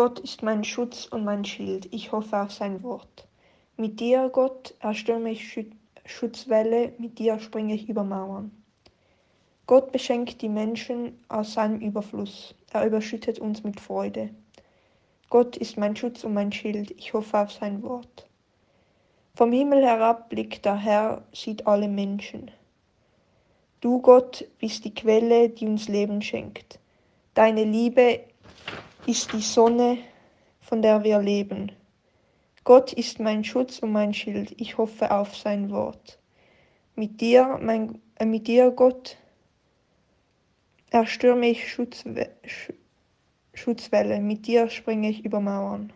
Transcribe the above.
Gott ist mein Schutz und mein Schild, ich hoffe auf sein Wort. Mit dir, Gott, erstürme ich Schutzwelle, mit dir springe ich über Mauern. Gott beschenkt die Menschen aus seinem Überfluss, er überschüttet uns mit Freude. Gott ist mein Schutz und mein Schild, ich hoffe auf sein Wort. Vom Himmel herab blickt der Herr, sieht alle Menschen. Du, Gott, bist die Quelle, die uns Leben schenkt. Deine Liebe ist die Sonne, von der wir leben. Gott ist mein Schutz und mein Schild, ich hoffe auf sein Wort. Mit dir, mein, äh, mit dir Gott, erstürme ich Schutzwe Sch Schutzwelle, mit dir springe ich über Mauern.